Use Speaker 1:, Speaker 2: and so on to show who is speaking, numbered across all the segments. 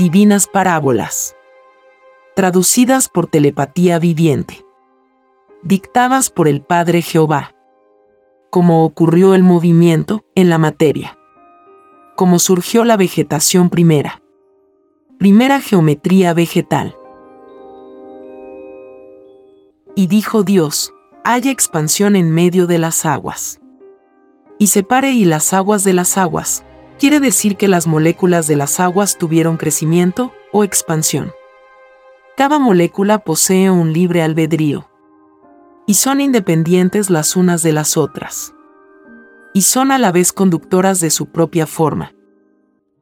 Speaker 1: Divinas Parábolas. Traducidas por telepatía viviente. Dictadas por el Padre Jehová. Cómo ocurrió el movimiento en la materia. Cómo surgió la vegetación primera. Primera geometría vegetal. Y dijo Dios, haya expansión en medio de las aguas. Y separe y las aguas de las aguas, quiere decir que las moléculas de las aguas tuvieron crecimiento o expansión. Cada molécula posee un libre albedrío. Y son independientes las unas de las otras. Y son a la vez conductoras de su propia forma.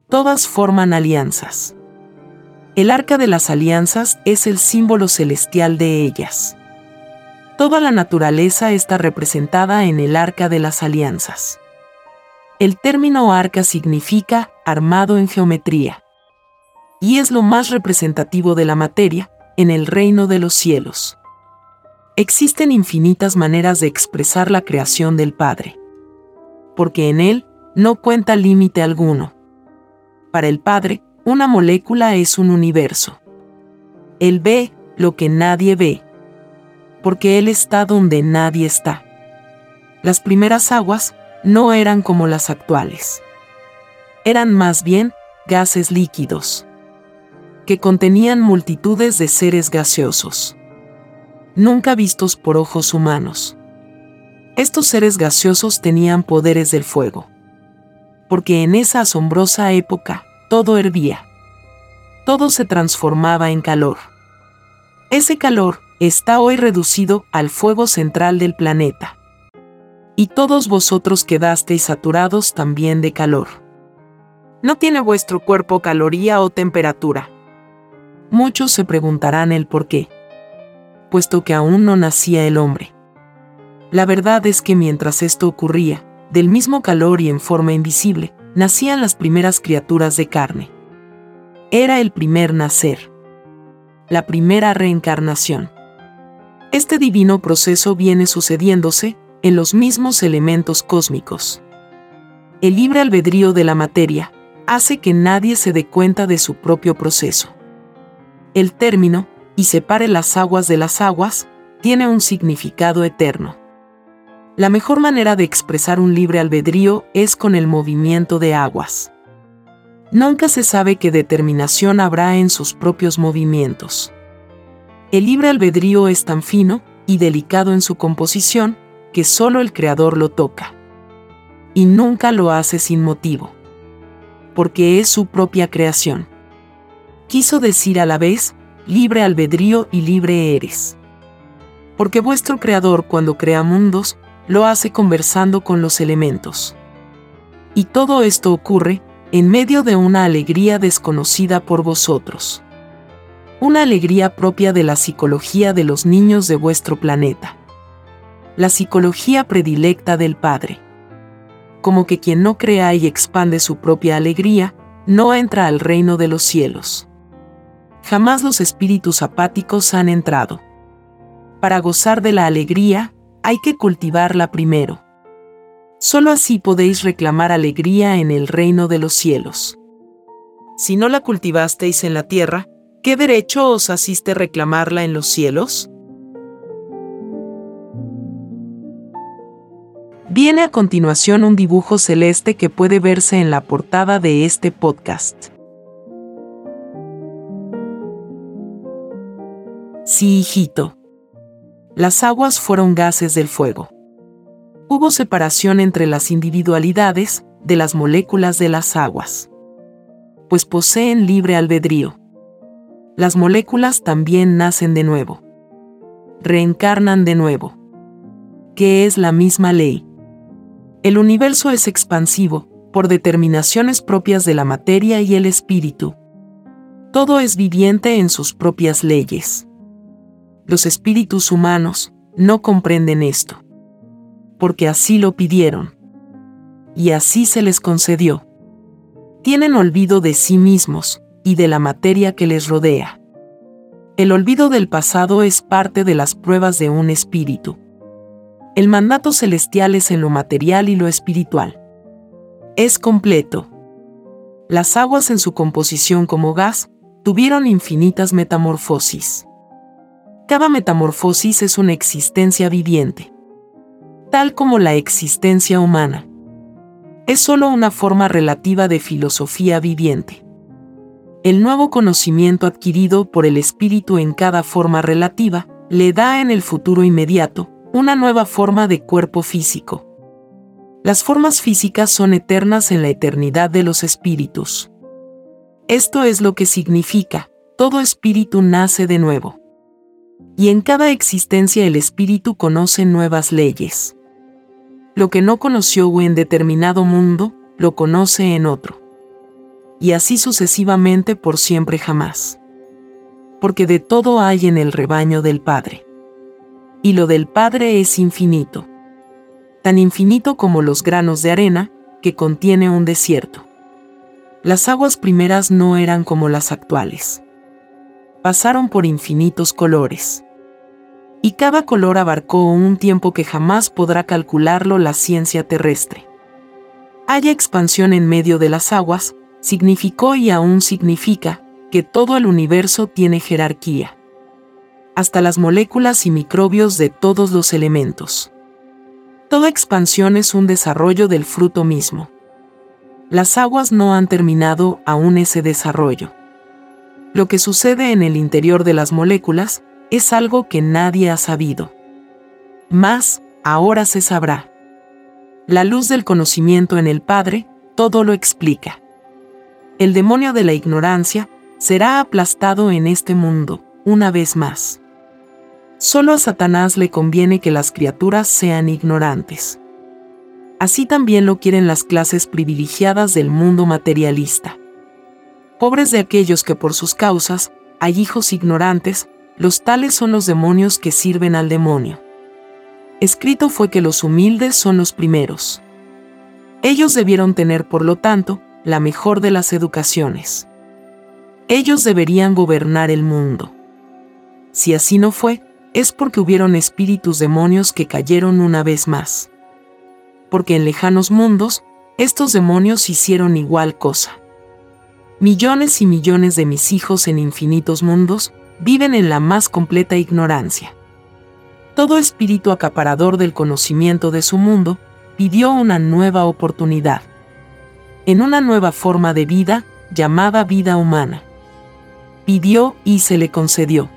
Speaker 1: Todas forman alianzas. El arca de las alianzas es el símbolo celestial de ellas. Toda la naturaleza está representada en el arca de las alianzas. El término arca significa armado en geometría. Y es lo más representativo de la materia en el reino de los cielos. Existen infinitas maneras de expresar la creación del Padre. Porque en Él no cuenta límite alguno. Para el Padre, una molécula es un universo. Él ve lo que nadie ve. Porque Él está donde nadie está. Las primeras aguas no eran como las actuales. Eran más bien gases líquidos, que contenían multitudes de seres gaseosos, nunca vistos por ojos humanos. Estos seres gaseosos tenían poderes del fuego, porque en esa asombrosa época todo hervía, todo se transformaba en calor. Ese calor está hoy reducido al fuego central del planeta y todos vosotros quedasteis saturados también de calor. ¿No tiene vuestro cuerpo caloría o temperatura? Muchos se preguntarán el por qué, puesto que aún no nacía el hombre. La verdad es que mientras esto ocurría, del mismo calor y en forma invisible, nacían las primeras criaturas de carne. Era el primer nacer. La primera reencarnación. Este divino proceso viene sucediéndose, en los mismos elementos cósmicos. El libre albedrío de la materia hace que nadie se dé cuenta de su propio proceso. El término, y separe las aguas de las aguas, tiene un significado eterno. La mejor manera de expresar un libre albedrío es con el movimiento de aguas. Nunca se sabe qué determinación habrá en sus propios movimientos. El libre albedrío es tan fino y delicado en su composición que solo el Creador lo toca. Y nunca lo hace sin motivo. Porque es su propia creación. Quiso decir a la vez, libre albedrío y libre eres. Porque vuestro Creador cuando crea mundos, lo hace conversando con los elementos. Y todo esto ocurre en medio de una alegría desconocida por vosotros. Una alegría propia de la psicología de los niños de vuestro planeta la psicología predilecta del Padre. Como que quien no crea y expande su propia alegría, no entra al reino de los cielos. Jamás los espíritus apáticos han entrado. Para gozar de la alegría, hay que cultivarla primero. Solo así podéis reclamar alegría en el reino de los cielos. Si no la cultivasteis en la tierra, ¿qué derecho os asiste reclamarla en los cielos? Viene a continuación un dibujo celeste que puede verse en la portada de este podcast. Sí, hijito. Las aguas fueron gases del fuego. Hubo separación entre las individualidades de las moléculas de las aguas. Pues poseen libre albedrío. Las moléculas también nacen de nuevo. Reencarnan de nuevo. Que es la misma ley. El universo es expansivo, por determinaciones propias de la materia y el espíritu. Todo es viviente en sus propias leyes. Los espíritus humanos no comprenden esto. Porque así lo pidieron. Y así se les concedió. Tienen olvido de sí mismos y de la materia que les rodea. El olvido del pasado es parte de las pruebas de un espíritu. El mandato celestial es en lo material y lo espiritual es completo. Las aguas en su composición como gas tuvieron infinitas metamorfosis. Cada metamorfosis es una existencia viviente, tal como la existencia humana. Es solo una forma relativa de filosofía viviente. El nuevo conocimiento adquirido por el espíritu en cada forma relativa le da en el futuro inmediato una nueva forma de cuerpo físico las formas físicas son eternas en la eternidad de los espíritus. Esto es lo que significa, todo espíritu nace de nuevo. Y en cada existencia el espíritu conoce nuevas leyes. Lo que no conoció en determinado mundo, lo conoce en otro. Y así sucesivamente por siempre jamás. Porque de todo hay en el rebaño del Padre. Y lo del Padre es infinito tan infinito como los granos de arena que contiene un desierto. Las aguas primeras no eran como las actuales. Pasaron por infinitos colores. Y cada color abarcó un tiempo que jamás podrá calcularlo la ciencia terrestre. Haya expansión en medio de las aguas, significó y aún significa que todo el universo tiene jerarquía. Hasta las moléculas y microbios de todos los elementos. Toda expansión es un desarrollo del fruto mismo. Las aguas no han terminado aún ese desarrollo. Lo que sucede en el interior de las moléculas es algo que nadie ha sabido. Más, ahora se sabrá. La luz del conocimiento en el Padre todo lo explica. El demonio de la ignorancia será aplastado en este mundo, una vez más. Solo a Satanás le conviene que las criaturas sean ignorantes. Así también lo quieren las clases privilegiadas del mundo materialista. Pobres de aquellos que por sus causas hay hijos ignorantes, los tales son los demonios que sirven al demonio. Escrito fue que los humildes son los primeros. Ellos debieron tener, por lo tanto, la mejor de las educaciones. Ellos deberían gobernar el mundo. Si así no fue, es porque hubieron espíritus demonios que cayeron una vez más. Porque en lejanos mundos, estos demonios hicieron igual cosa. Millones y millones de mis hijos en infinitos mundos viven en la más completa ignorancia. Todo espíritu acaparador del conocimiento de su mundo pidió una nueva oportunidad. En una nueva forma de vida llamada vida humana. Pidió y se le concedió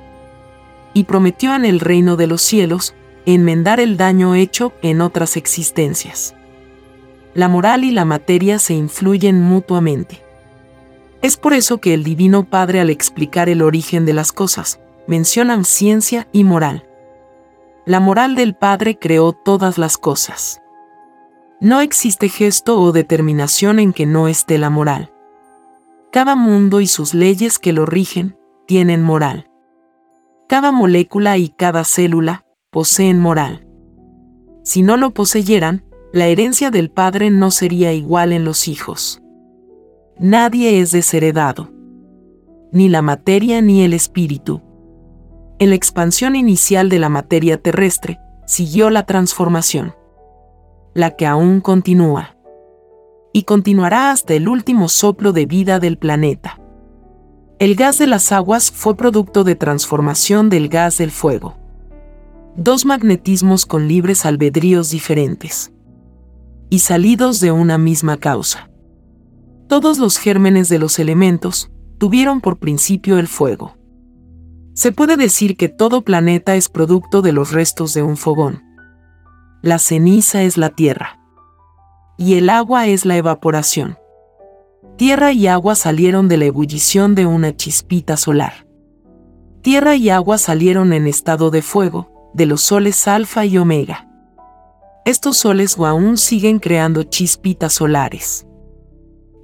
Speaker 1: y prometió en el reino de los cielos enmendar el daño hecho en otras existencias. La moral y la materia se influyen mutuamente. Es por eso que el Divino Padre al explicar el origen de las cosas, mencionan ciencia y moral. La moral del Padre creó todas las cosas. No existe gesto o determinación en que no esté la moral. Cada mundo y sus leyes que lo rigen tienen moral. Cada molécula y cada célula poseen moral. Si no lo poseyeran, la herencia del Padre no sería igual en los hijos. Nadie es desheredado. Ni la materia ni el espíritu. En la expansión inicial de la materia terrestre, siguió la transformación. La que aún continúa. Y continuará hasta el último soplo de vida del planeta. El gas de las aguas fue producto de transformación del gas del fuego. Dos magnetismos con libres albedríos diferentes. Y salidos de una misma causa. Todos los gérmenes de los elementos tuvieron por principio el fuego. Se puede decir que todo planeta es producto de los restos de un fogón. La ceniza es la tierra. Y el agua es la evaporación. Tierra y agua salieron de la ebullición de una chispita solar. Tierra y agua salieron en estado de fuego, de los soles alfa y omega. Estos soles aún siguen creando chispitas solares.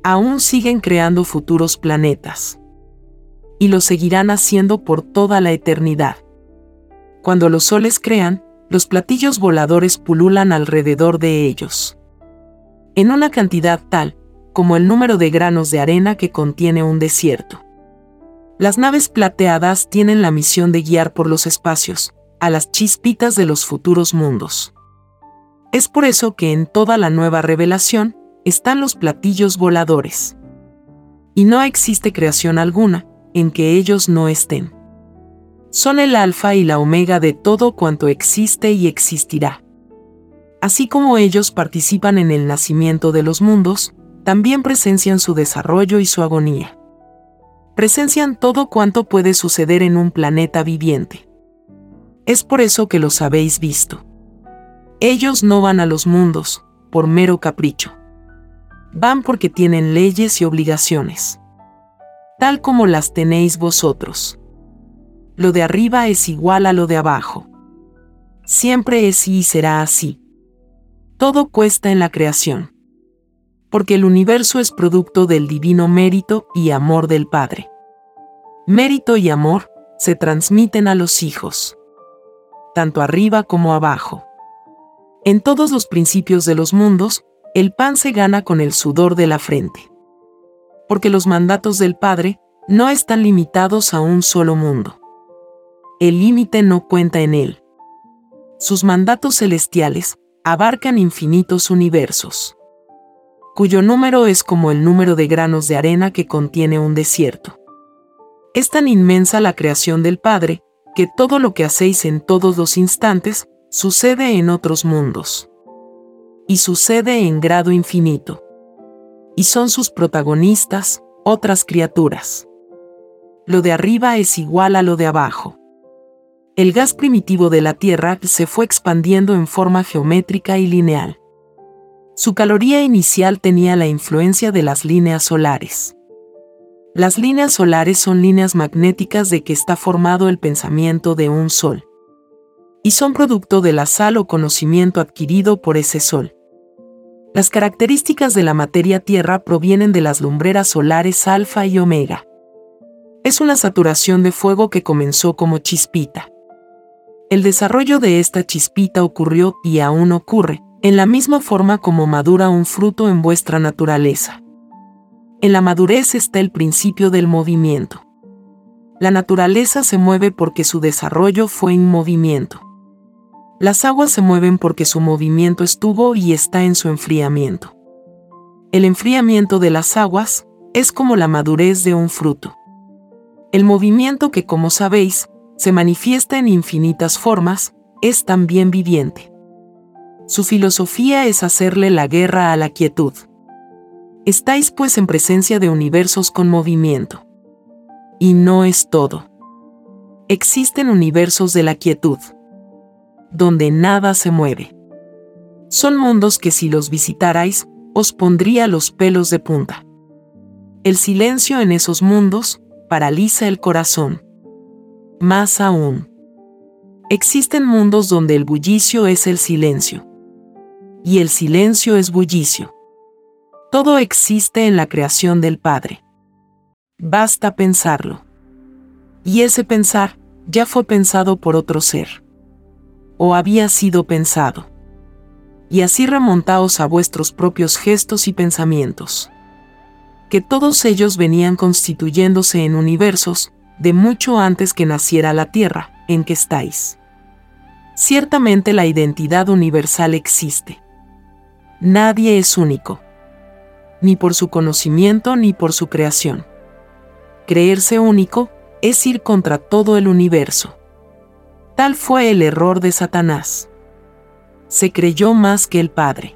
Speaker 1: Aún siguen creando futuros planetas. Y lo seguirán haciendo por toda la eternidad. Cuando los soles crean, los platillos voladores pululan alrededor de ellos. En una cantidad tal, como el número de granos de arena que contiene un desierto. Las naves plateadas tienen la misión de guiar por los espacios, a las chispitas de los futuros mundos. Es por eso que en toda la nueva revelación están los platillos voladores. Y no existe creación alguna en que ellos no estén. Son el alfa y la omega de todo cuanto existe y existirá. Así como ellos participan en el nacimiento de los mundos, también presencian su desarrollo y su agonía. Presencian todo cuanto puede suceder en un planeta viviente. Es por eso que los habéis visto. Ellos no van a los mundos, por mero capricho. Van porque tienen leyes y obligaciones. Tal como las tenéis vosotros. Lo de arriba es igual a lo de abajo. Siempre es y será así. Todo cuesta en la creación. Porque el universo es producto del divino mérito y amor del Padre. Mérito y amor se transmiten a los hijos. Tanto arriba como abajo. En todos los principios de los mundos, el pan se gana con el sudor de la frente. Porque los mandatos del Padre no están limitados a un solo mundo. El límite no cuenta en él. Sus mandatos celestiales abarcan infinitos universos, cuyo número es como el número de granos de arena que contiene un desierto. Es tan inmensa la creación del Padre, que todo lo que hacéis en todos los instantes sucede en otros mundos. Y sucede en grado infinito. Y son sus protagonistas, otras criaturas. Lo de arriba es igual a lo de abajo. El gas primitivo de la Tierra se fue expandiendo en forma geométrica y lineal. Su caloría inicial tenía la influencia de las líneas solares. Las líneas solares son líneas magnéticas de que está formado el pensamiento de un sol y son producto de la sal o conocimiento adquirido por ese sol. Las características de la materia tierra provienen de las lumbreras solares alfa y omega. Es una saturación de fuego que comenzó como chispita. El desarrollo de esta chispita ocurrió y aún ocurre, en la misma forma como madura un fruto en vuestra naturaleza. En la madurez está el principio del movimiento. La naturaleza se mueve porque su desarrollo fue en movimiento. Las aguas se mueven porque su movimiento estuvo y está en su enfriamiento. El enfriamiento de las aguas es como la madurez de un fruto. El movimiento que, como sabéis, se manifiesta en infinitas formas, es también viviente. Su filosofía es hacerle la guerra a la quietud. Estáis pues en presencia de universos con movimiento. Y no es todo. Existen universos de la quietud donde nada se mueve. Son mundos que si los visitarais, os pondría los pelos de punta. El silencio en esos mundos paraliza el corazón. Más aún, existen mundos donde el bullicio es el silencio. Y el silencio es bullicio. Todo existe en la creación del Padre. Basta pensarlo. Y ese pensar ya fue pensado por otro ser o había sido pensado. Y así remontaos a vuestros propios gestos y pensamientos. Que todos ellos venían constituyéndose en universos, de mucho antes que naciera la Tierra, en que estáis. Ciertamente la identidad universal existe. Nadie es único, ni por su conocimiento ni por su creación. Creerse único es ir contra todo el universo. Tal fue el error de Satanás. Se creyó más que el Padre.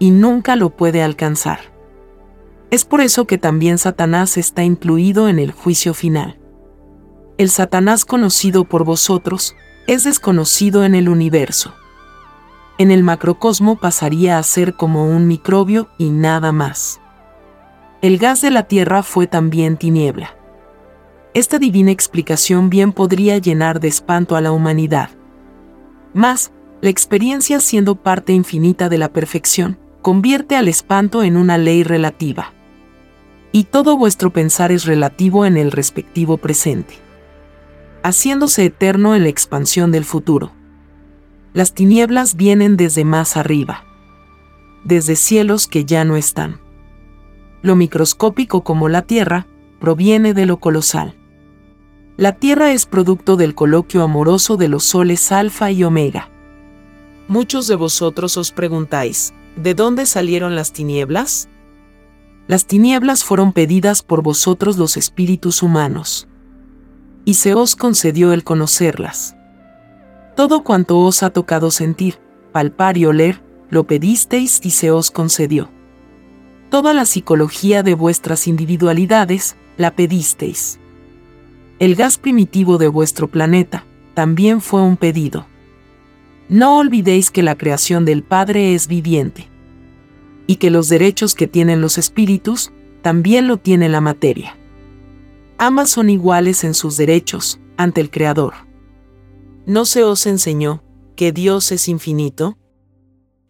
Speaker 1: Y nunca lo puede alcanzar. Es por eso que también Satanás está incluido en el juicio final. El Satanás conocido por vosotros es desconocido en el universo. En el macrocosmo pasaría a ser como un microbio y nada más. El gas de la Tierra fue también tiniebla. Esta divina explicación bien podría llenar de espanto a la humanidad. Mas, la experiencia siendo parte infinita de la perfección, convierte al espanto en una ley relativa. Y todo vuestro pensar es relativo en el respectivo presente, haciéndose eterno en la expansión del futuro. Las tinieblas vienen desde más arriba, desde cielos que ya no están. Lo microscópico como la Tierra proviene de lo colosal. La Tierra es producto del coloquio amoroso de los soles alfa y omega. Muchos de vosotros os preguntáis, ¿de dónde salieron las tinieblas? Las tinieblas fueron pedidas por vosotros los espíritus humanos. Y se os concedió el conocerlas. Todo cuanto os ha tocado sentir, palpar y oler, lo pedisteis y se os concedió. Toda la psicología de vuestras individualidades, la pedisteis. El gas primitivo de vuestro planeta, también fue un pedido. No olvidéis que la creación del Padre es viviente. Y que los derechos que tienen los espíritus, también lo tiene la materia. Ambas son iguales en sus derechos, ante el Creador. ¿No se os enseñó que Dios es infinito?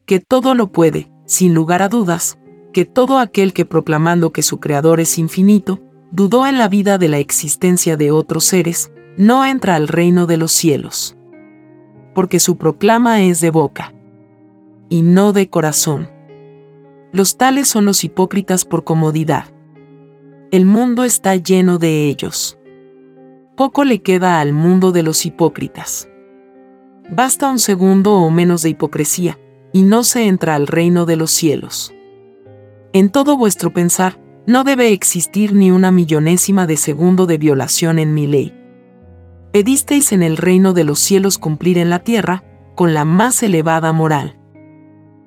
Speaker 1: Que todo lo puede, sin lugar a dudas, que todo aquel que proclamando que su Creador es infinito, dudó en la vida de la existencia de otros seres, no entra al reino de los cielos porque su proclama es de boca y no de corazón. Los tales son los hipócritas por comodidad. El mundo está lleno de ellos. Poco le queda al mundo de los hipócritas. Basta un segundo o menos de hipocresía, y no se entra al reino de los cielos. En todo vuestro pensar, no debe existir ni una millonésima de segundo de violación en mi ley pedisteis en el reino de los cielos cumplir en la tierra, con la más elevada moral.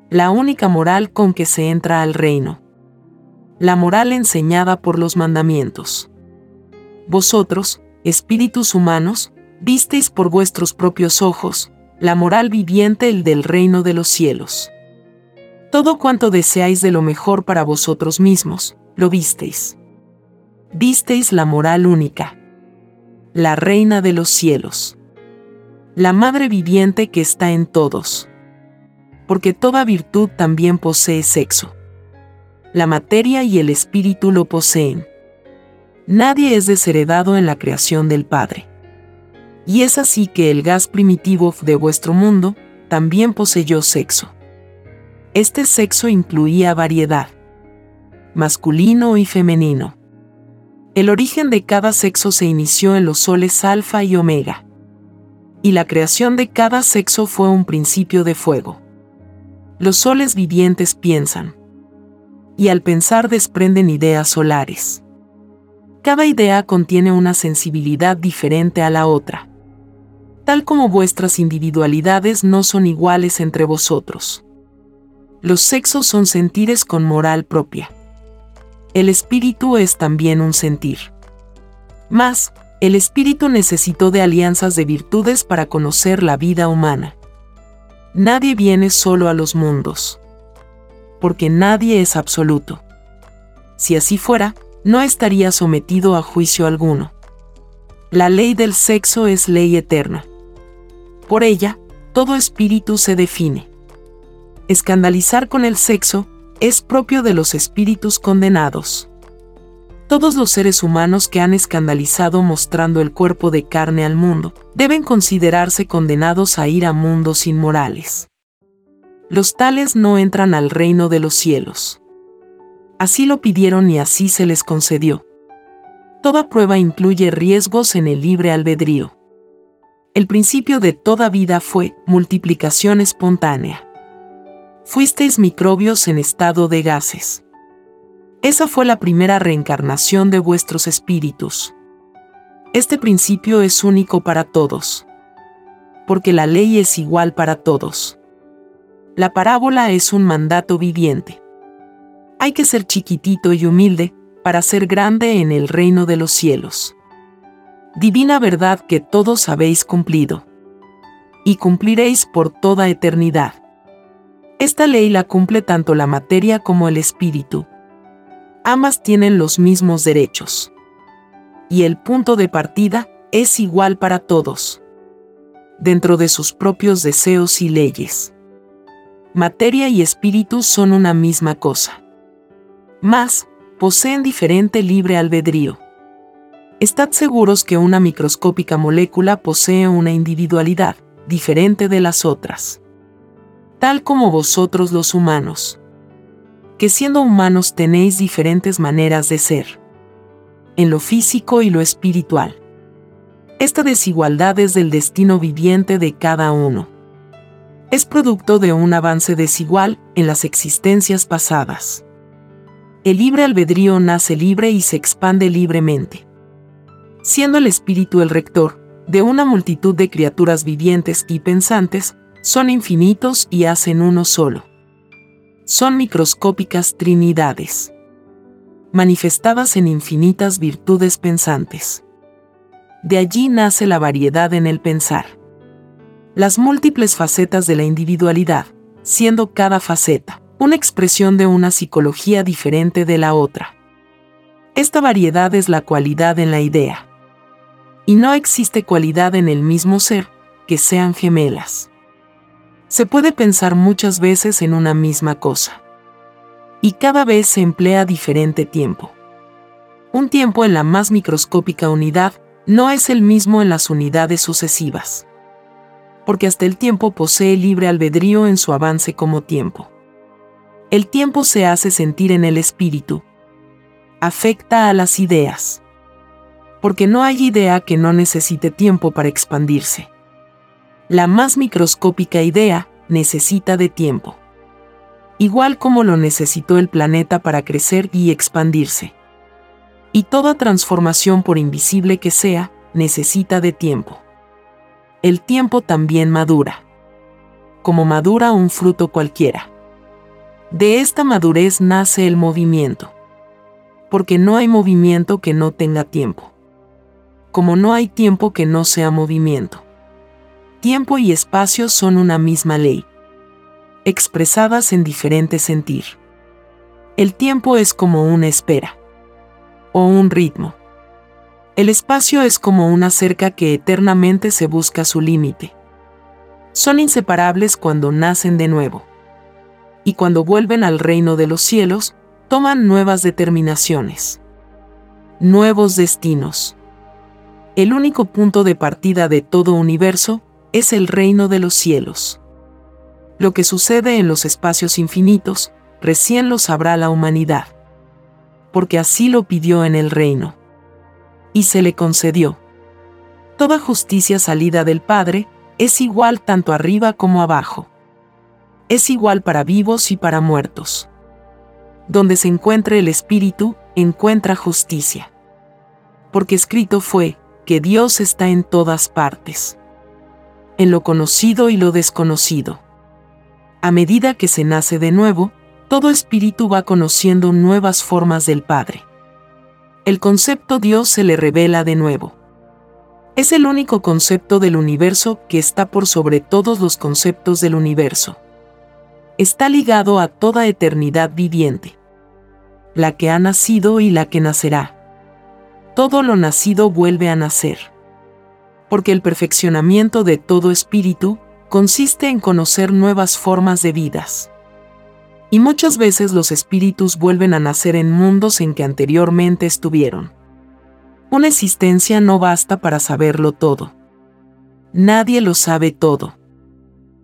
Speaker 1: La única moral con que se entra al reino. La moral enseñada por los mandamientos. Vosotros, espíritus humanos, visteis por vuestros propios ojos, la moral viviente el del reino de los cielos. Todo cuanto deseáis de lo mejor para vosotros mismos, lo visteis. Visteis la moral única la reina de los cielos. La madre viviente que está en todos. Porque toda virtud también posee sexo. La materia y el espíritu lo poseen. Nadie es desheredado en la creación del Padre. Y es así que el gas primitivo de vuestro mundo también poseyó sexo. Este sexo incluía variedad, masculino y femenino. El origen de cada sexo se inició en los soles alfa y omega. Y la creación de cada sexo fue un principio de fuego. Los soles vivientes piensan. Y al pensar desprenden ideas solares. Cada idea contiene una sensibilidad diferente a la otra. Tal como vuestras individualidades no son iguales entre vosotros. Los sexos son sentires con moral propia el espíritu es también un sentir. Más, el espíritu necesitó de alianzas de virtudes para conocer la vida humana. Nadie viene solo a los mundos. Porque nadie es absoluto. Si así fuera, no estaría sometido a juicio alguno. La ley del sexo es ley eterna. Por ella, todo espíritu se define. Escandalizar con el sexo es propio de los espíritus condenados. Todos los seres humanos que han escandalizado mostrando el cuerpo de carne al mundo deben considerarse condenados a ir a mundos inmorales. Los tales no entran al reino de los cielos. Así lo pidieron y así se les concedió. Toda prueba incluye riesgos en el libre albedrío. El principio de toda vida fue multiplicación espontánea fuisteis microbios en estado de gases. Esa fue la primera reencarnación de vuestros espíritus. Este principio es único para todos. Porque la ley es igual para todos. La parábola es un mandato viviente. Hay que ser chiquitito y humilde para ser grande en el reino de los cielos. Divina verdad que todos habéis cumplido. Y cumpliréis por toda eternidad. Esta ley la cumple tanto la materia como el espíritu. Ambas tienen los mismos derechos. Y el punto de partida es igual para todos. Dentro de sus propios deseos y leyes. Materia y espíritu son una misma cosa. Más, poseen diferente libre albedrío. Estad seguros que una microscópica molécula posee una individualidad diferente de las otras. Tal como vosotros los humanos. Que siendo humanos tenéis diferentes maneras de ser. En lo físico y lo espiritual. Esta desigualdad es del destino viviente de cada uno. Es producto de un avance desigual en las existencias pasadas. El libre albedrío nace libre y se expande libremente siendo el espíritu el rector, de una multitud de criaturas vivientes y pensantes, son infinitos y hacen uno solo. Son microscópicas trinidades, manifestadas en infinitas virtudes pensantes. De allí nace la variedad en el pensar. Las múltiples facetas de la individualidad, siendo cada faceta una expresión de una psicología diferente de la otra. Esta variedad es la cualidad en la idea y no existe cualidad en el mismo ser que sean gemelas. Se puede pensar muchas veces en una misma cosa. Y cada vez se emplea diferente tiempo. Un tiempo en la más microscópica unidad no es el mismo en las unidades sucesivas. Porque hasta el tiempo posee libre albedrío en su avance como tiempo. El tiempo se hace sentir en el espíritu. Afecta a las ideas porque no hay idea que no necesite tiempo para expandirse. La más microscópica idea necesita de tiempo. Igual como lo necesitó el planeta para crecer y expandirse. Y toda transformación por invisible que sea, necesita de tiempo. El tiempo también madura. Como madura un fruto cualquiera. De esta madurez nace el movimiento. Porque no hay movimiento que no tenga tiempo como no hay tiempo que no sea movimiento. Tiempo y espacio son una misma ley, expresadas en diferente sentir. El tiempo es como una espera o un ritmo. El espacio es como una cerca que eternamente se busca su límite. Son inseparables cuando nacen de nuevo. Y cuando vuelven al reino de los cielos, toman nuevas determinaciones, nuevos destinos el único punto de partida de todo universo es el reino de los cielos. Lo que sucede en los espacios infinitos, recién lo sabrá la humanidad. Porque así lo pidió en el reino. Y se le concedió. Toda justicia salida del Padre es igual tanto arriba como abajo. Es igual para vivos y para muertos. Donde se encuentre el Espíritu, encuentra justicia. Porque escrito fue, que Dios está en todas partes, en lo conocido y lo desconocido. A medida que se nace de nuevo, todo espíritu va conociendo nuevas formas del Padre. El concepto Dios se le revela de nuevo. Es el único concepto del universo que está por sobre todos los conceptos del universo. Está ligado a toda eternidad viviente. La que ha nacido y la que nacerá todo lo nacido vuelve a nacer. Porque el perfeccionamiento de todo espíritu consiste en conocer nuevas formas de vidas. Y muchas veces los espíritus vuelven a nacer en mundos en que anteriormente estuvieron. Una existencia no basta para saberlo todo. Nadie lo sabe todo.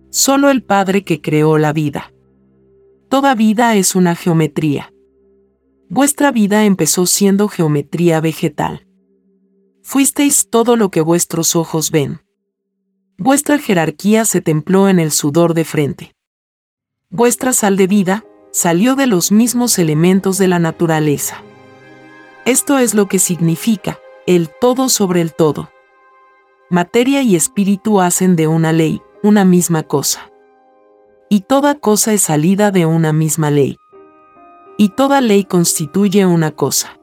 Speaker 1: Solo el Padre que creó la vida. Toda vida es una geometría. Vuestra vida empezó siendo geometría vegetal. Fuisteis todo lo que vuestros ojos ven. Vuestra jerarquía se templó en el sudor de frente. Vuestra sal de vida salió de los mismos elementos de la naturaleza. Esto es lo que significa el todo sobre el todo. Materia y espíritu hacen de una ley una misma cosa. Y toda cosa es salida de una misma ley y toda ley constituye una cosa.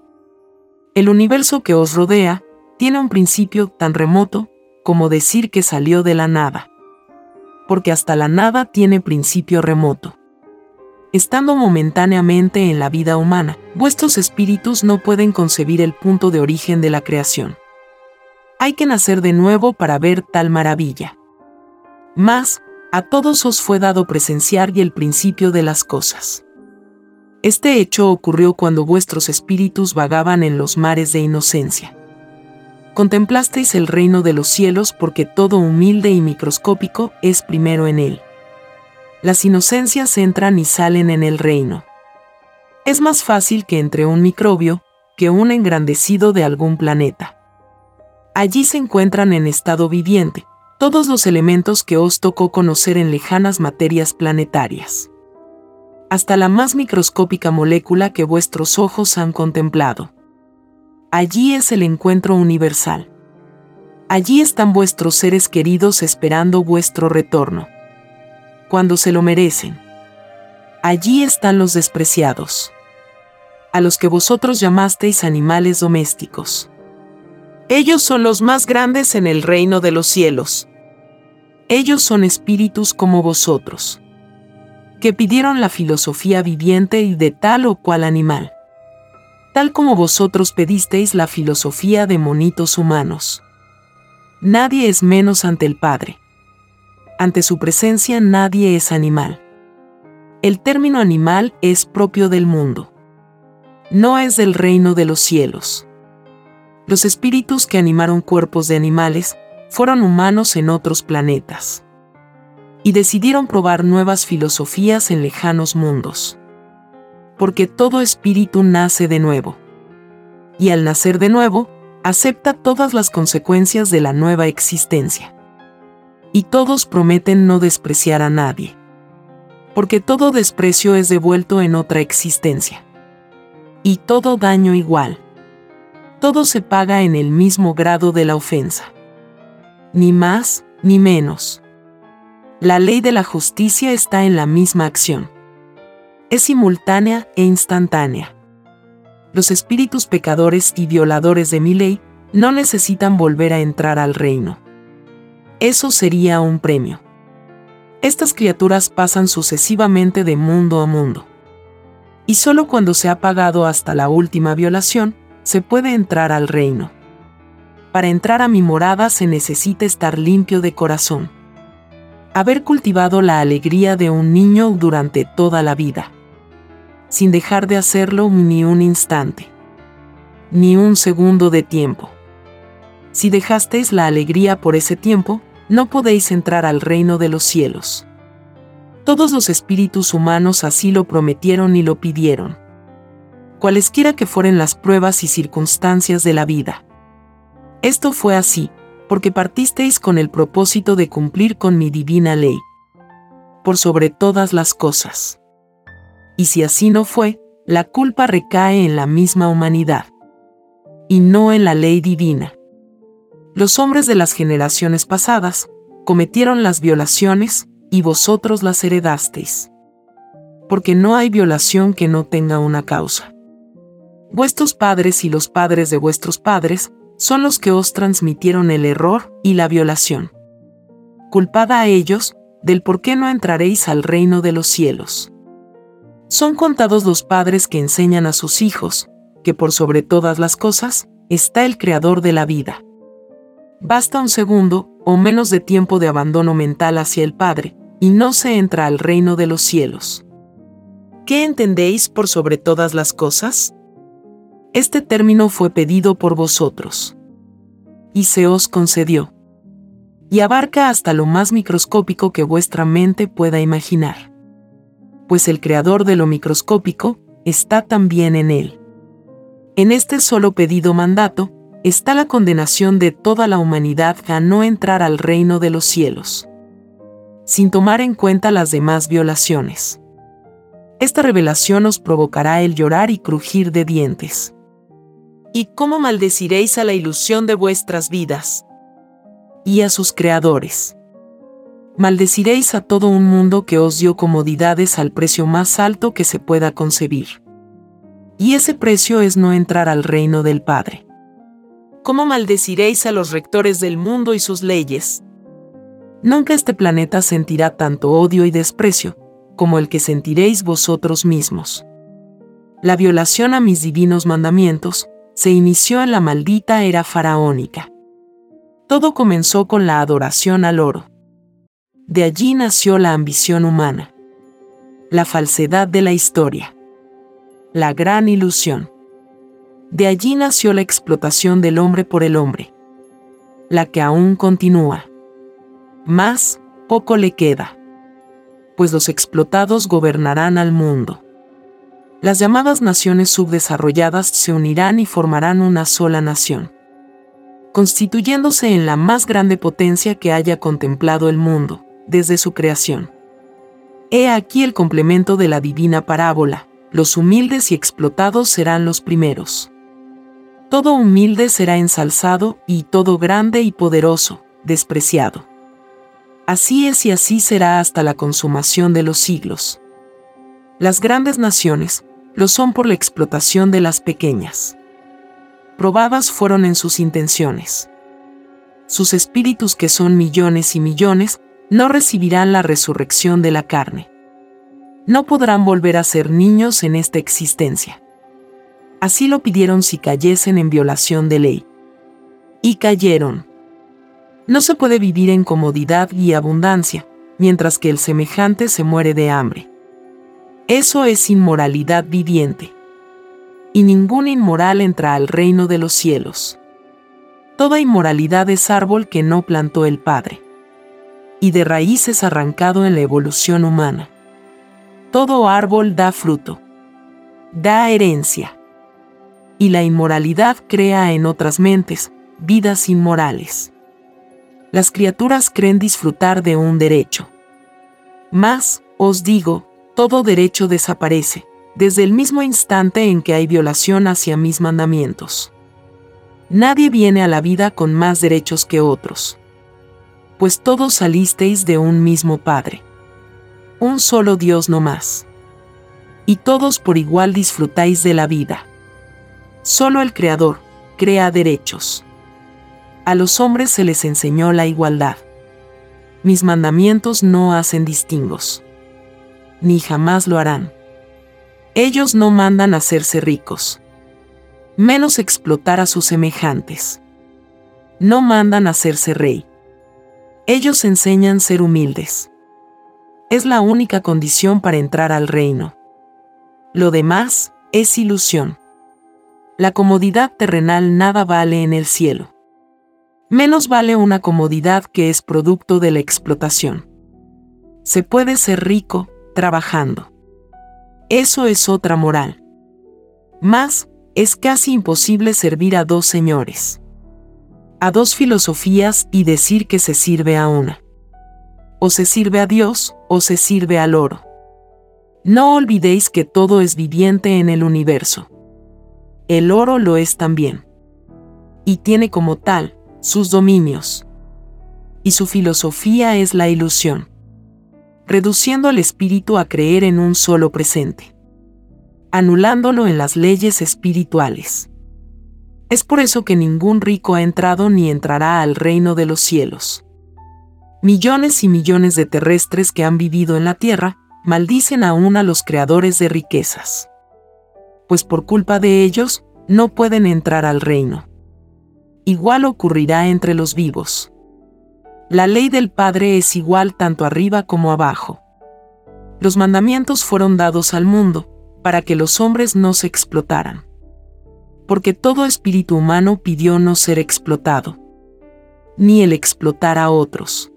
Speaker 1: El universo que os rodea tiene un principio tan remoto como decir que salió de la nada. Porque hasta la nada tiene principio remoto. Estando momentáneamente en la vida humana, vuestros espíritus no pueden concebir el punto de origen de la creación. Hay que nacer de nuevo para ver tal maravilla. Mas, a todos os fue dado presenciar y el principio de las cosas. Este hecho ocurrió cuando vuestros espíritus vagaban en los mares de inocencia. Contemplasteis el reino de los cielos porque todo humilde y microscópico es primero en él las inocencias entran y salen en el reino. Es más fácil que entre un microbio que un engrandecido de algún planeta. Allí se encuentran en estado viviente todos los elementos que os tocó conocer en lejanas materias planetarias. Hasta la más microscópica molécula que vuestros ojos han contemplado. Allí es el encuentro universal. Allí están vuestros seres queridos esperando vuestro retorno cuando se lo merecen. Allí están los despreciados, a los que vosotros llamasteis animales domésticos. Ellos son los más grandes en el reino de los cielos. Ellos son espíritus como vosotros, que pidieron la filosofía viviente y de tal o cual animal, tal como vosotros pedisteis la filosofía de monitos humanos. Nadie es menos ante el Padre ante su presencia nadie es animal. El término animal es propio del mundo. No es del reino de los cielos. Los espíritus que animaron cuerpos de animales fueron humanos en otros planetas. Y decidieron probar nuevas filosofías en lejanos mundos. Porque todo espíritu nace de nuevo. Y al nacer de nuevo, acepta todas las consecuencias de la nueva existencia y todos prometen no despreciar a nadie. Porque todo desprecio es devuelto en otra existencia. Y todo daño igual. Todo se paga en el mismo grado de la ofensa. Ni más, ni menos. La ley de la justicia está en la misma acción. Es simultánea e instantánea. Los espíritus pecadores y violadores de mi ley no necesitan volver a entrar al reino eso sería un premio. Estas criaturas pasan sucesivamente de mundo a mundo. Y solo cuando se ha pagado hasta la última violación, se puede entrar al reino. Para entrar a mi morada se necesita estar limpio de corazón. Haber cultivado la alegría de un niño durante toda la vida. Sin dejar de hacerlo ni un instante. Ni un segundo de tiempo. Si dejasteis la alegría por ese tiempo, no podéis entrar al reino de los cielos. Todos los espíritus humanos así lo prometieron y lo pidieron. Cualesquiera que fueren las pruebas y circunstancias de la vida. Esto fue así, porque partisteis con el propósito de cumplir con mi divina ley. Por sobre todas las cosas. Y si así no fue, la culpa recae en la misma humanidad. Y no en la ley divina los hombres de las generaciones pasadas, cometieron las violaciones, y vosotros las heredasteis. Porque no hay violación que no tenga una causa. Vuestros padres y los padres de vuestros padres son los que os transmitieron el error y la violación. Culpad a ellos del por qué no entraréis al reino de los cielos. Son contados los padres que enseñan a sus hijos, que por sobre todas las cosas está el Creador de la vida. Basta un segundo o menos de tiempo de abandono mental hacia el Padre, y no se entra al reino de los cielos. ¿Qué entendéis por sobre todas las cosas? Este término fue pedido por vosotros. Y se os concedió. Y abarca hasta lo más microscópico que vuestra mente pueda imaginar. Pues el creador de lo microscópico está también en él. En este solo pedido mandato, está la condenación de toda la humanidad a no entrar al reino de los cielos, sin tomar en cuenta las demás violaciones. Esta revelación os provocará el llorar y crujir de dientes. ¿Y cómo maldeciréis a la ilusión de vuestras vidas? Y a sus creadores. Maldeciréis a todo un mundo que os dio comodidades al precio más alto que se pueda concebir. Y ese precio es no entrar al reino del Padre ¿Cómo maldeciréis a los rectores del mundo y sus leyes? Nunca este planeta sentirá tanto odio y desprecio como el que sentiréis vosotros mismos. La violación a mis divinos mandamientos se inició en la maldita era faraónica. Todo comenzó con la adoración al oro. De allí nació la ambición humana, la falsedad de la historia, la gran ilusión. De allí nació la explotación del hombre por el hombre, la que aún continúa. Más, poco le queda, pues los explotados gobernarán al mundo. Las llamadas naciones subdesarrolladas se unirán y formarán una sola nación, constituyéndose en la más grande potencia que haya contemplado el mundo, desde su creación. He aquí el complemento de la divina parábola, los humildes y explotados serán los primeros. Todo humilde será ensalzado y todo grande y poderoso, despreciado. Así es y así será hasta la consumación de los siglos. Las grandes naciones lo son por la explotación de las pequeñas. Probadas fueron en sus intenciones. Sus espíritus que son millones y millones no recibirán la resurrección de la carne. No podrán volver a ser niños en esta existencia. Así lo pidieron si cayesen en violación de ley. Y cayeron. No se puede vivir en comodidad y abundancia, mientras que el semejante se muere de hambre. Eso es inmoralidad viviente. Y ningún inmoral entra al reino de los cielos. Toda inmoralidad es árbol que no plantó el Padre. Y de raíces arrancado en la evolución humana. Todo árbol da fruto. Da herencia y la inmoralidad crea en otras mentes vidas inmorales. Las criaturas creen disfrutar de un derecho. Mas, os digo, todo derecho desaparece, desde el mismo instante en que hay violación hacia mis mandamientos. Nadie viene a la vida con más derechos que otros. Pues todos salisteis de un mismo Padre. Un solo Dios no más. Y todos por igual disfrutáis de la vida. Solo el Creador crea derechos. A los hombres se les enseñó la igualdad. Mis mandamientos no hacen distingos. Ni jamás lo harán. Ellos no mandan hacerse ricos. Menos explotar a sus semejantes. No mandan hacerse rey. Ellos enseñan ser humildes. Es la única condición para entrar al reino. Lo demás es ilusión la comodidad terrenal nada vale en el cielo. Menos vale una comodidad que es producto de la explotación. Se puede ser rico trabajando. Eso es otra moral. Más, es casi imposible servir a dos señores. A dos filosofías y decir que se sirve a una. O se sirve a Dios o se sirve al oro. No olvidéis que todo es viviente en el universo el oro lo es también. Y tiene como tal sus dominios. Y su filosofía es la ilusión, reduciendo al espíritu a creer en un solo presente, anulándolo en las leyes espirituales. Es por eso que ningún rico ha entrado ni entrará al reino de los cielos. Millones y millones de terrestres que han vivido en la tierra maldicen aún a los creadores de riquezas pues por culpa de ellos, no pueden entrar al reino. Igual ocurrirá entre los vivos. La ley del Padre es igual tanto arriba como abajo. Los mandamientos fueron dados al mundo, para que los hombres no se explotaran. Porque todo espíritu humano pidió no ser explotado, ni el explotar a otros.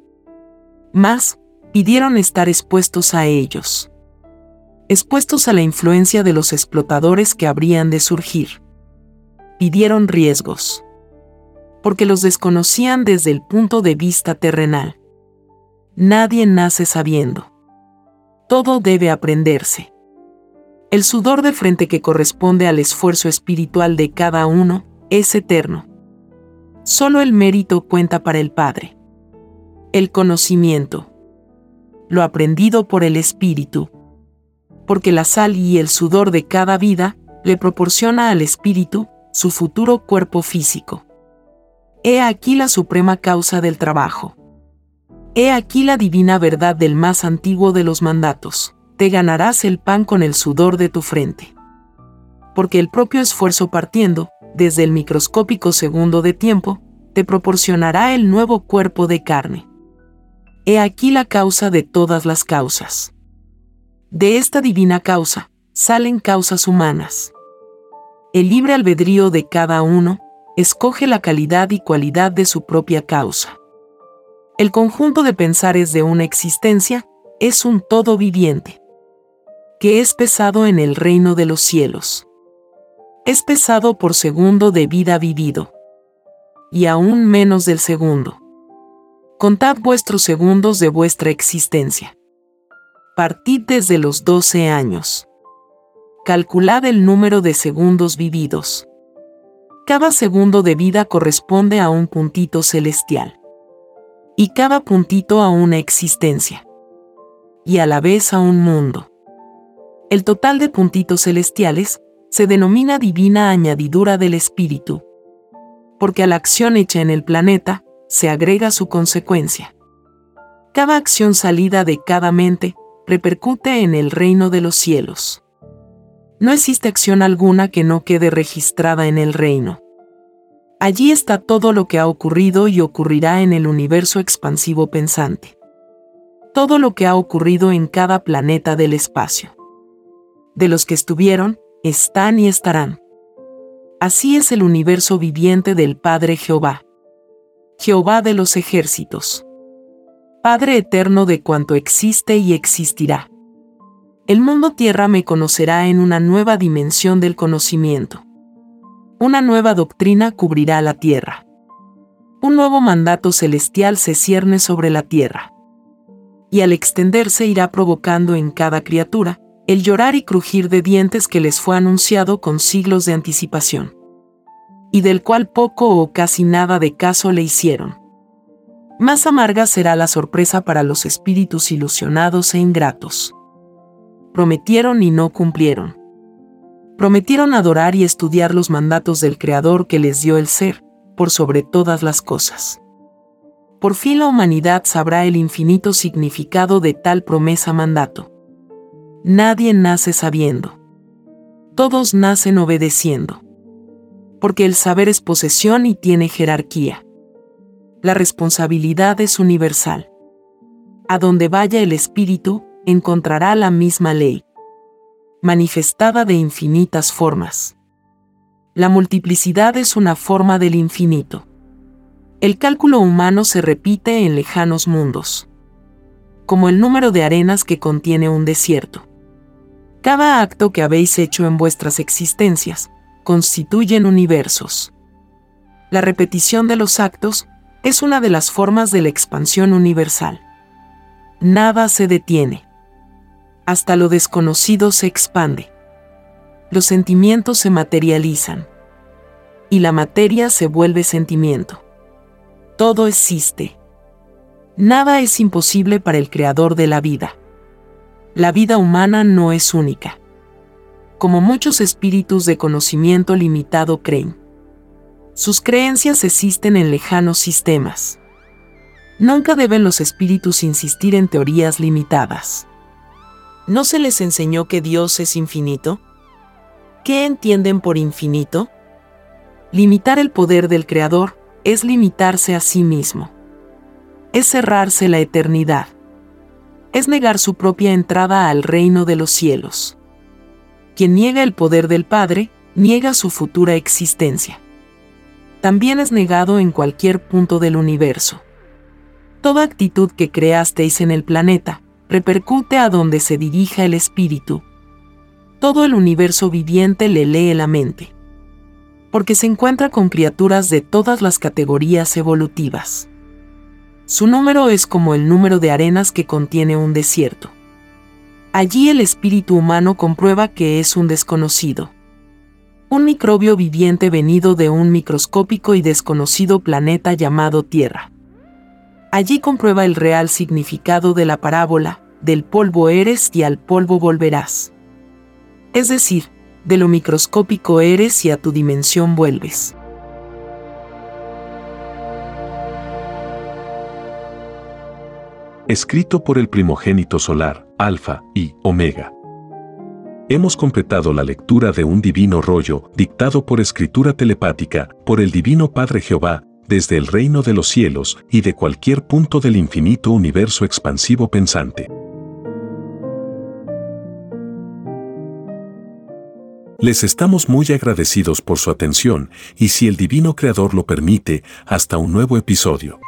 Speaker 1: Más, pidieron estar expuestos a ellos expuestos a la influencia de los explotadores que habrían de surgir. Pidieron riesgos, porque los desconocían desde el punto de vista terrenal. Nadie nace sabiendo. Todo debe aprenderse. El sudor de frente que corresponde al esfuerzo espiritual de cada uno es eterno. Solo el mérito cuenta para el Padre. El conocimiento. Lo aprendido por el Espíritu porque la sal y el sudor de cada vida le proporciona al espíritu su futuro cuerpo físico. He aquí la suprema causa del trabajo. He aquí la divina verdad del más antiguo de los mandatos. Te ganarás el pan con el sudor de tu frente. Porque el propio esfuerzo partiendo, desde el microscópico segundo de tiempo, te proporcionará el nuevo cuerpo de carne. He aquí la causa de todas las causas. De esta divina causa, salen causas humanas. El libre albedrío de cada uno, escoge la calidad y cualidad de su propia causa. El conjunto de pensares de una existencia es un todo viviente, que es pesado en el reino de los cielos. Es pesado por segundo de vida vivido, y aún menos del segundo. Contad vuestros segundos de vuestra existencia. Partid desde los doce años. Calculad el número de segundos vividos. Cada segundo de vida corresponde a un puntito celestial. Y cada puntito a una existencia. Y a la vez a un mundo. El total de puntitos celestiales se denomina divina añadidura del espíritu. Porque a la acción hecha en el planeta, se agrega su consecuencia. Cada acción salida de cada mente repercute en el reino de los cielos no existe acción alguna que no quede registrada en el reino. Allí está todo lo que ha ocurrido y ocurrirá en el universo expansivo pensante. Todo lo que ha ocurrido en cada planeta del espacio. De los que estuvieron, están y estarán. Así es el universo viviente del Padre Jehová. Jehová de los ejércitos. Padre eterno de cuanto existe y existirá. El mundo tierra me conocerá en una nueva dimensión del conocimiento. Una nueva doctrina cubrirá la tierra. Un nuevo mandato celestial se cierne sobre la tierra. Y al extenderse irá provocando en cada criatura el llorar y crujir de dientes que les fue anunciado con siglos de anticipación. Y del cual poco o casi nada de caso le hicieron. Más amarga será la sorpresa para los espíritus ilusionados e ingratos prometieron y no cumplieron. Prometieron adorar y estudiar los mandatos del Creador que les dio el ser, por sobre todas las cosas. Por fin la humanidad sabrá el infinito significado de tal promesa mandato. Nadie nace sabiendo. Todos nacen obedeciendo. Porque el saber es posesión y tiene jerarquía. La responsabilidad es universal. A donde vaya el espíritu, encontrará la misma ley, manifestada de infinitas formas. La multiplicidad es una forma del infinito. El cálculo humano se repite en lejanos mundos, como el número de arenas que contiene un desierto. Cada acto que habéis hecho en vuestras existencias constituyen universos. La repetición de los actos es una de las formas de la expansión universal. Nada se detiene hasta lo desconocido se expande. Los sentimientos se materializan. Y la materia se vuelve sentimiento. Todo existe. Nada es imposible para el creador de la vida. La vida humana no es única. Como muchos espíritus de conocimiento limitado creen. Sus creencias existen en lejanos sistemas. Nunca deben los espíritus insistir en teorías limitadas. ¿No se les enseñó que Dios es infinito? ¿Qué entienden por infinito? Limitar el poder del Creador es limitarse a sí mismo. Es cerrarse la eternidad. Es negar su propia entrada al reino de los cielos. Quien niega el poder del Padre, niega su futura existencia. También es negado en cualquier punto del universo. Toda actitud que creasteis en el planeta, repercute a donde se dirija el espíritu. Todo el universo viviente le lee la mente, porque se encuentra con criaturas de todas las categorías evolutivas. Su número es como el número de arenas que contiene un desierto. Allí el espíritu humano comprueba que es un desconocido. Un microbio viviente venido de un microscópico y desconocido planeta llamado Tierra. Allí comprueba el real significado de la parábola, del polvo eres y al polvo volverás. Es decir, de lo microscópico eres y a tu dimensión vuelves.
Speaker 2: Escrito por el primogénito solar, Alfa y Omega. Hemos completado la lectura de un divino rollo, dictado por escritura telepática, por el Divino Padre Jehová, desde el reino de los cielos y de cualquier punto del infinito universo expansivo pensante. Les estamos muy agradecidos por su atención y si el Divino Creador lo permite, hasta un nuevo episodio.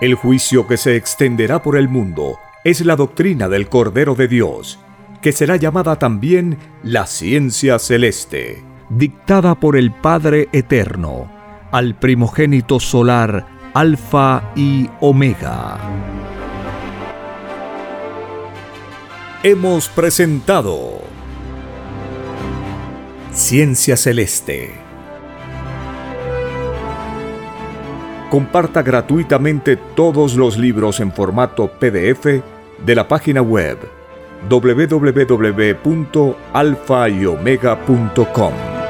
Speaker 3: El juicio que se extenderá por el mundo es la doctrina del Cordero de Dios, que será llamada también la ciencia celeste, dictada por el Padre Eterno, al primogénito solar Alfa y Omega. Hemos presentado Ciencia Celeste. Comparta gratuitamente todos los libros en formato PDF de la página web www.alfayomega.com.